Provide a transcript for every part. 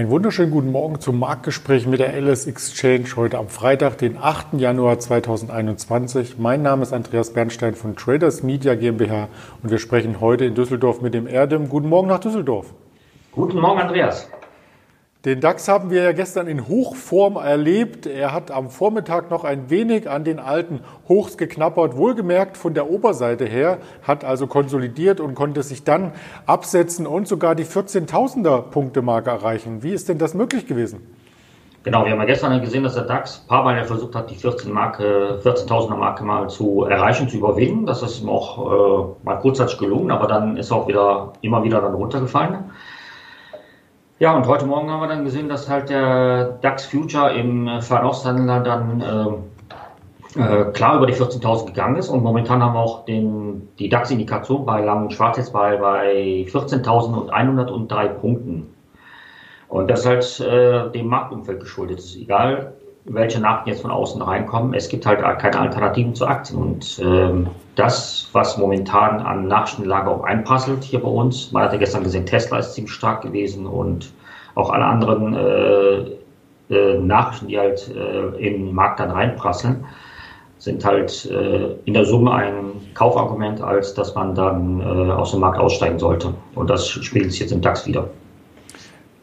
Einen wunderschönen guten Morgen zum Marktgespräch mit der LS Exchange heute am Freitag, den 8. Januar 2021. Mein Name ist Andreas Bernstein von Traders Media GmbH und wir sprechen heute in Düsseldorf mit dem Erdem. Guten Morgen nach Düsseldorf. Guten Morgen, Andreas. Den DAX haben wir ja gestern in Hochform erlebt. Er hat am Vormittag noch ein wenig an den alten Hochs geknappert, wohlgemerkt von der Oberseite her, hat also konsolidiert und konnte sich dann absetzen und sogar die 14.000er Punktemarke erreichen. Wie ist denn das möglich gewesen? Genau, wir haben ja gestern gesehen, dass der DAX ein paar Mal versucht hat, die 14 Marke, 14.000er Marke mal zu erreichen, zu überwinden. Das ist ihm auch äh, mal kurzzeitig gelungen, aber dann ist er auch wieder, immer wieder dann runtergefallen. Ja, und heute Morgen haben wir dann gesehen, dass halt der DAX Future im äh, Fernosthandel dann äh, äh, klar über die 14.000 gegangen ist und momentan haben wir auch den, die DAX-Indikation bei langen Schwarz jetzt bei, bei 14.103 Punkten. Und das ist halt äh, dem Marktumfeld geschuldet. ist egal, welche Nachrichten jetzt von außen reinkommen. Es gibt halt keine Alternativen zu Aktien. Und ähm, das, was momentan an Nachrichtenlage auch einpasselt hier bei uns, man hat ja gestern gesehen, Tesla ist ziemlich stark gewesen und auch alle anderen äh, äh, Nachrichten, die halt äh, im Markt dann reinprasseln, sind halt äh, in der Summe ein Kaufargument, als dass man dann äh, aus dem Markt aussteigen sollte. Und das spiegelt sich jetzt im DAX wieder.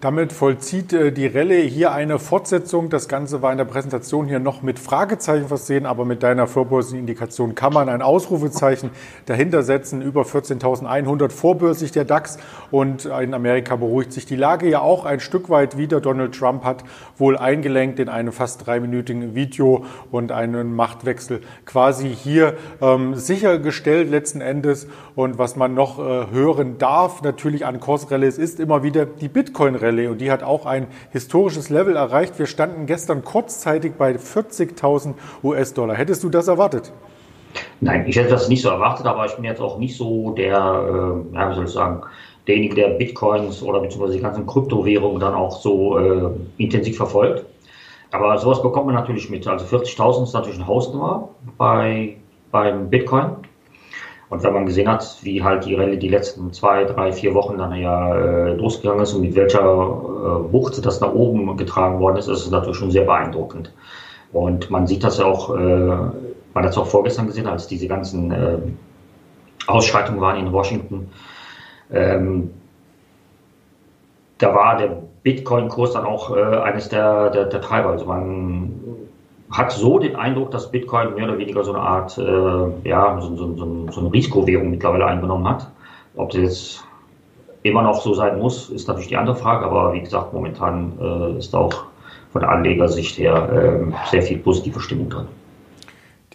Damit vollzieht äh, die Rallye hier eine Fortsetzung. Das Ganze war in der Präsentation hier noch mit Fragezeichen versehen, aber mit deiner vorbörslichen Indikation kann man ein Ausrufezeichen dahinter setzen. Über 14.100 vorbörslich der DAX und in Amerika beruhigt sich die Lage ja auch ein Stück weit wieder. Donald Trump hat wohl eingelenkt in einem fast dreiminütigen Video und einen Machtwechsel quasi hier ähm, sichergestellt letzten Endes. Und was man noch äh, hören darf, natürlich an Kursrallyes, ist immer wieder die Bitcoin-Rallye. Rallye und die hat auch ein historisches Level erreicht. Wir standen gestern kurzzeitig bei 40.000 US-Dollar. Hättest du das erwartet? Nein, ich hätte das nicht so erwartet, aber ich bin jetzt auch nicht so der, äh, wie soll ich sagen, derjenige, der Bitcoins oder beziehungsweise die ganzen Kryptowährungen dann auch so äh, intensiv verfolgt. Aber sowas bekommt man natürlich mit. Also 40.000 ist natürlich eine Hausnummer bei, beim Bitcoin. Und wenn man gesehen hat, wie halt die Rallye die letzten zwei, drei, vier Wochen dann ja äh, losgegangen ist und mit welcher äh, Wucht das nach oben getragen worden ist, ist es natürlich schon sehr beeindruckend. Und man sieht das ja auch, äh, man hat es auch vorgestern gesehen, als diese ganzen äh, Ausschreitungen waren in Washington. Ähm, da war der Bitcoin-Kurs dann auch äh, eines der, der, der Treiber. Also man hat so den Eindruck, dass Bitcoin mehr oder weniger so eine Art, äh, ja, so, so, so, so eine Risikowährung mittlerweile eingenommen hat. Ob das jetzt immer noch so sein muss, ist natürlich die andere Frage, aber wie gesagt, momentan äh, ist auch von der Anlegersicht her äh, sehr viel positive Stimmung drin.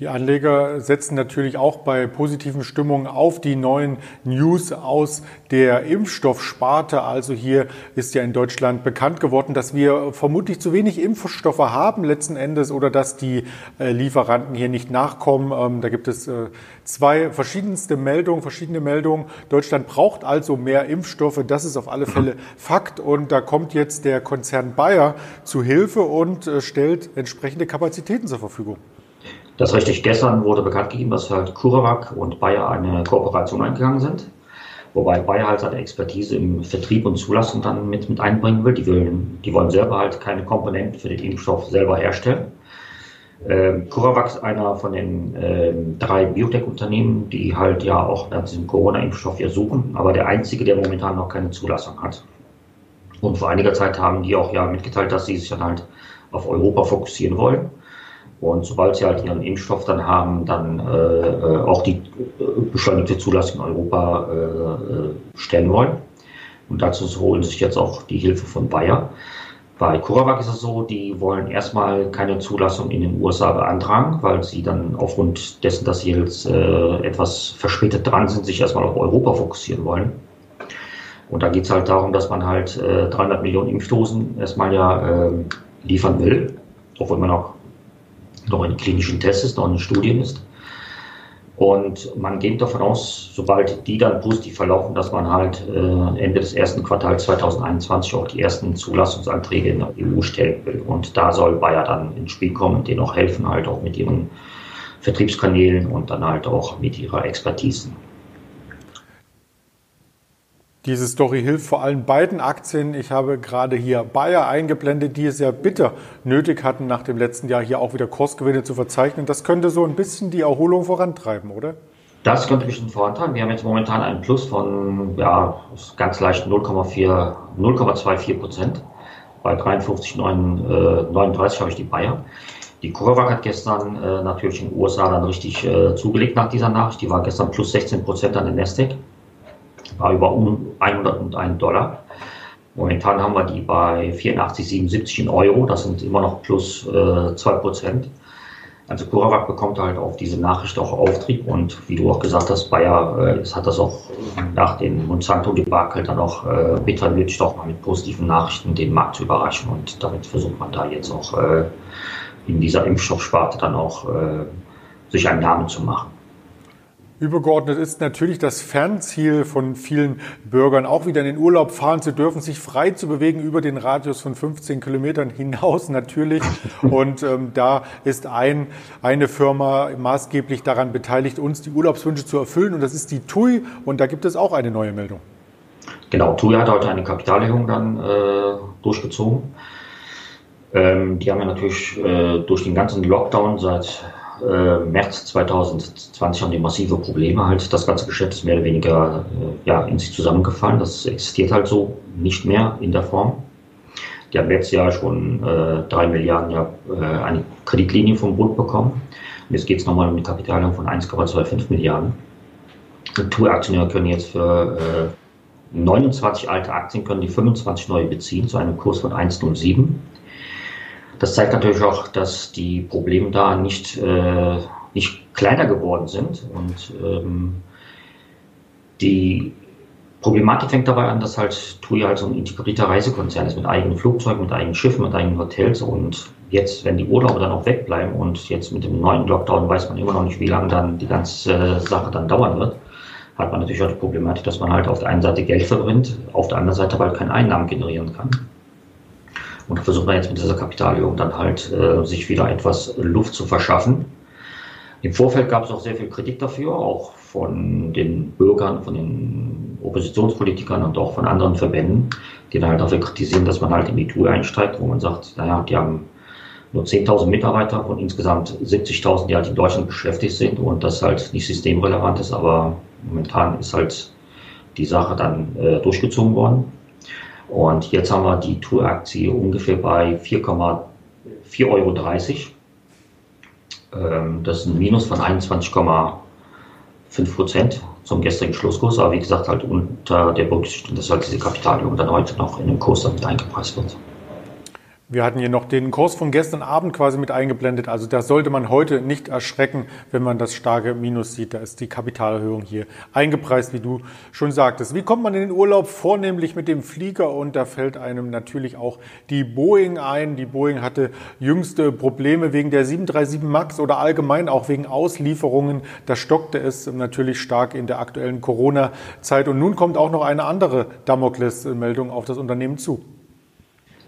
Die Anleger setzen natürlich auch bei positiven Stimmungen auf die neuen News aus der Impfstoffsparte. Also hier ist ja in Deutschland bekannt geworden, dass wir vermutlich zu wenig Impfstoffe haben letzten Endes oder dass die äh, Lieferanten hier nicht nachkommen. Ähm, da gibt es äh, zwei verschiedenste Meldungen, verschiedene Meldungen. Deutschland braucht also mehr Impfstoffe. Das ist auf alle Fälle Fakt. Und da kommt jetzt der Konzern Bayer zu Hilfe und äh, stellt entsprechende Kapazitäten zur Verfügung. Das richtig. Gestern wurde bekannt gegeben, dass halt CureVac und Bayer eine Kooperation eingegangen sind. Wobei Bayer halt seine Expertise im Vertrieb und Zulassung dann mit, mit einbringen will. Die, will. die wollen selber halt keine Komponenten für den Impfstoff selber herstellen. Ähm, CureVac ist einer von den ähm, drei Biotech-Unternehmen, die halt ja auch nach diesem Corona-Impfstoff ja suchen, aber der einzige, der momentan noch keine Zulassung hat. Und vor einiger Zeit haben die auch ja mitgeteilt, dass sie sich dann halt auf Europa fokussieren wollen. Und sobald sie halt ihren Impfstoff dann haben, dann äh, äh auch die äh, beschleunigte Zulassung in Europa äh, äh, stellen wollen. Und dazu holen sich jetzt auch die Hilfe von Bayer. Bei CureVac ist es so, die wollen erstmal keine Zulassung in den USA beantragen, weil sie dann aufgrund dessen, dass sie jetzt äh, etwas verspätet dran sind, sich erstmal auf Europa fokussieren wollen. Und da geht es halt darum, dass man halt äh, 300 Millionen Impfdosen erstmal ja äh, liefern will, obwohl man auch noch in klinischen Tests ist, noch in Studien ist. Und man geht davon aus, sobald die dann positiv verlaufen, dass man halt äh, Ende des ersten Quartals 2021 auch die ersten Zulassungsanträge in der EU stellen will. Und da soll Bayer dann ins Spiel kommen denen auch helfen, halt auch mit ihren Vertriebskanälen und dann halt auch mit ihrer Expertise. Diese Story hilft vor allem beiden Aktien. Ich habe gerade hier Bayer eingeblendet, die es ja bitter nötig hatten, nach dem letzten Jahr hier auch wieder Kursgewinne zu verzeichnen. Das könnte so ein bisschen die Erholung vorantreiben, oder? Das könnte ein bisschen vorantreiben. Wir haben jetzt momentan einen Plus von ja, ganz leicht 0,4, 0,24 Prozent. Bei 53,39 äh, habe ich die Bayer. Die CoreVac hat gestern äh, natürlich in den USA dann richtig äh, zugelegt nach dieser Nachricht. Die war gestern plus 16 Prozent an den Nasdaq war über 101 Dollar. Momentan haben wir die bei 84,77 in Euro. Das sind immer noch plus äh, 2 Prozent. Also CuraVac bekommt halt auf diese Nachricht auch Auftrieb und wie du auch gesagt hast, Bayer äh, hat das auch nach dem Monsanto-Debakel dann auch äh, bitter nötig, doch mal mit positiven Nachrichten den Markt zu überraschen und damit versucht man da jetzt auch äh, in dieser Impfstoffsparte dann auch äh, sich einen Namen zu machen. Übergeordnet ist natürlich das Fernziel von vielen Bürgern, auch wieder in den Urlaub fahren zu dürfen, sich frei zu bewegen über den Radius von 15 Kilometern hinaus natürlich. Und ähm, da ist ein, eine Firma maßgeblich daran beteiligt, uns die Urlaubswünsche zu erfüllen. Und das ist die TUI. Und da gibt es auch eine neue Meldung. Genau, TUI hat heute eine Kapitalerhöhung dann äh, durchgezogen. Ähm, die haben ja natürlich äh, durch den ganzen Lockdown seit äh, März 2020 haben die massive Probleme. Halt, das ganze Geschäft ist mehr oder weniger äh, ja, in sich zusammengefallen. Das existiert halt so nicht mehr in der Form. Die haben letztes Jahr schon äh, drei Milliarden ja, äh, eine Kreditlinie vom Bund bekommen. Und jetzt geht es nochmal um eine Kapitalierung von 1,25 Milliarden. Tour-Aktionäre können jetzt für äh, 29 alte Aktien können die 25 neue beziehen zu einem Kurs von 1,07. Das zeigt natürlich auch, dass die Probleme da nicht, äh, nicht kleiner geworden sind. Und ähm, die Problematik fängt dabei an, dass halt TUI halt so ein integrierter Reisekonzern ist mit eigenen Flugzeugen, mit eigenen Schiffen, mit eigenen Hotels. Und jetzt, wenn die Urlaube dann auch wegbleiben und jetzt mit dem neuen Lockdown weiß man immer noch nicht, wie lange dann die ganze Sache dann dauern wird, hat man natürlich auch die Problematik, dass man halt auf der einen Seite Geld verbrennt, auf der anderen Seite aber halt keine Einnahmen generieren kann. Und versucht man jetzt mit dieser Kapitalerhöhung dann halt äh, sich wieder etwas Luft zu verschaffen. Im Vorfeld gab es auch sehr viel Kritik dafür, auch von den Bürgern, von den Oppositionspolitikern und auch von anderen Verbänden, die dann halt dafür kritisieren, dass man halt in die Tour einsteigt, wo man sagt, naja, die haben nur 10.000 Mitarbeiter von insgesamt 70.000, die halt in Deutschland beschäftigt sind und das halt nicht systemrelevant ist, aber momentan ist halt die Sache dann äh, durchgezogen worden. Und jetzt haben wir die Tour-Aktie ungefähr bei 4,4,30 Euro. Ähm, das ist ein Minus von 21,5 Prozent zum gestrigen Schlusskurs. Aber wie gesagt, halt unter der Berücksichtigung, dass halt diese Kapitalierung dann heute noch in den Kurs damit eingepreist wird. Wir hatten hier noch den Kurs von gestern Abend quasi mit eingeblendet. Also da sollte man heute nicht erschrecken, wenn man das starke Minus sieht. Da ist die Kapitalerhöhung hier eingepreist, wie du schon sagtest. Wie kommt man in den Urlaub? Vornehmlich mit dem Flieger und da fällt einem natürlich auch die Boeing ein. Die Boeing hatte jüngste Probleme wegen der 737 MAX oder allgemein auch wegen Auslieferungen. Da stockte es natürlich stark in der aktuellen Corona-Zeit. Und nun kommt auch noch eine andere Damokles-Meldung auf das Unternehmen zu.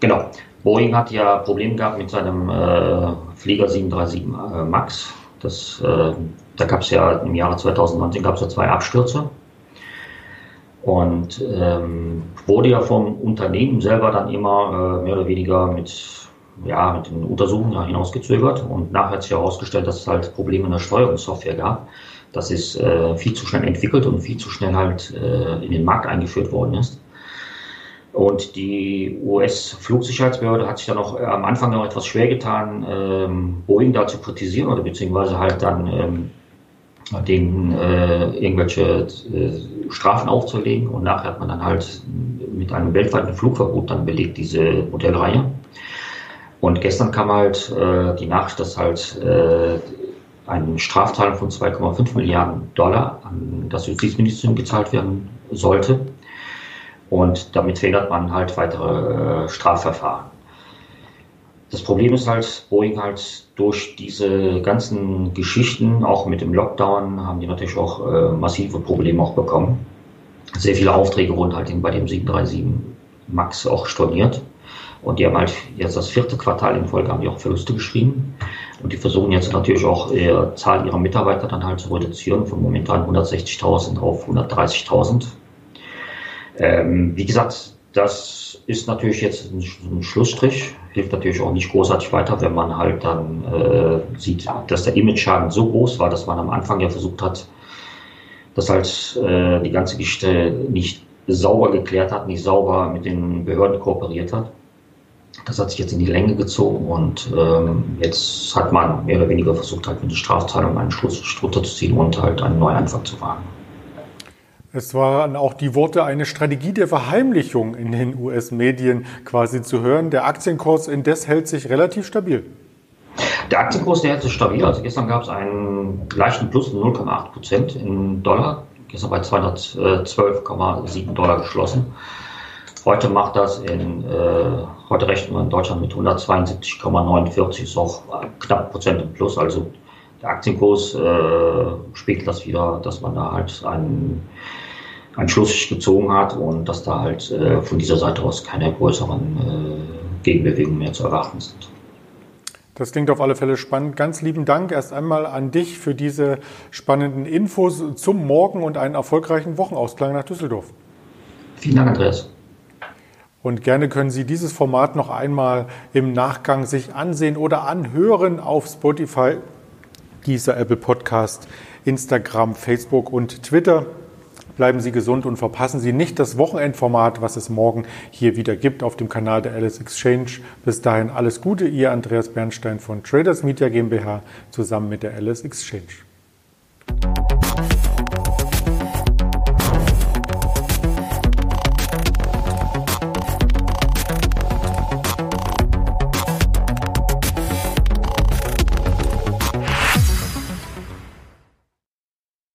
Genau. Boeing hat ja Probleme gehabt mit seinem äh, Flieger 737 äh, MAX. Das, äh, da gab es ja im Jahre 2019 gab es ja zwei Abstürze. Und ähm, wurde ja vom Unternehmen selber dann immer äh, mehr oder weniger mit, ja, mit den Untersuchungen hinausgezögert. Und nachher hat sich herausgestellt, dass es halt Probleme in der Steuerungssoftware gab. Das ist äh, viel zu schnell entwickelt und viel zu schnell halt in den Markt eingeführt worden ist. Und die US-Flugsicherheitsbehörde hat sich dann auch äh, am Anfang noch etwas schwer getan, ähm, Boeing da zu kritisieren oder beziehungsweise halt dann ähm, denen äh, irgendwelche äh, Strafen aufzulegen. Und nachher hat man dann halt mit einem weltweiten Flugverbot dann belegt, diese Modellreihe. Und gestern kam halt äh, die Nachricht, dass halt äh, ein Strafzahlung von 2,5 Milliarden Dollar an das Justizministerium gezahlt werden sollte und damit verhindert man halt weitere äh, Strafverfahren. Das Problem ist halt, Boeing halt durch diese ganzen Geschichten, auch mit dem Lockdown, haben die natürlich auch äh, massive Probleme auch bekommen. Sehr viele Aufträge wurden halt bei dem 737 MAX auch storniert. Und die haben halt jetzt das vierte Quartal in Folge haben die auch Verluste geschrieben. Und die versuchen jetzt natürlich auch die Zahl ihrer Mitarbeiter dann halt zu reduzieren von momentan 160.000 auf 130.000 Ähm, wie gesagt, das ist natürlich jetzt ein Schlussstrich, hilft natürlich auch nicht großartig weiter, wenn man halt dann äh, sieht, dass der Image-Schaden so groß war, dass man am Anfang ja versucht hat, dass halt äh, die ganze Geschichte nicht sauber geklärt hat, nicht sauber mit den Behörden kooperiert hat. Das hat sich jetzt in die Länge gezogen und ähm, jetzt hat man mehr oder weniger versucht, halt mit der Strafzahlung einen Schluss drunter zu ziehen und halt einen Neuanfang zu wagen. Es waren auch die Worte, eine Strategie der Verheimlichung in den US-Medien quasi zu hören. Der Aktienkurs indes hält sich relativ stabil. Der Aktienkurs, der hält sich stabil. Also gestern gab es einen leichten Plus von 0,8 Prozent in Dollar. Gestern bei 212,7 Dollar geschlossen. Heute macht das in, äh, heute rechnen wir in Deutschland mit 172,49, ist auch knapp Prozent im Plus. Also der Aktienkurs äh, spiegelt das wieder, dass man da halt einen, einen Schluss gezogen hat und dass da halt äh, von dieser Seite aus keine größeren äh, Gegenbewegungen mehr zu erwarten sind. Das klingt auf alle Fälle spannend. Ganz lieben Dank erst einmal an dich für diese spannenden Infos zum Morgen und einen erfolgreichen Wochenausklang nach Düsseldorf. Vielen Dank, Andreas. Und gerne können Sie dieses Format noch einmal im Nachgang sich ansehen oder anhören auf Spotify, dieser Apple Podcast, Instagram, Facebook und Twitter. Bleiben Sie gesund und verpassen Sie nicht das Wochenendformat, was es morgen hier wieder gibt auf dem Kanal der Alice Exchange. Bis dahin alles Gute, Ihr Andreas Bernstein von Traders Media GmbH zusammen mit der Alice Exchange.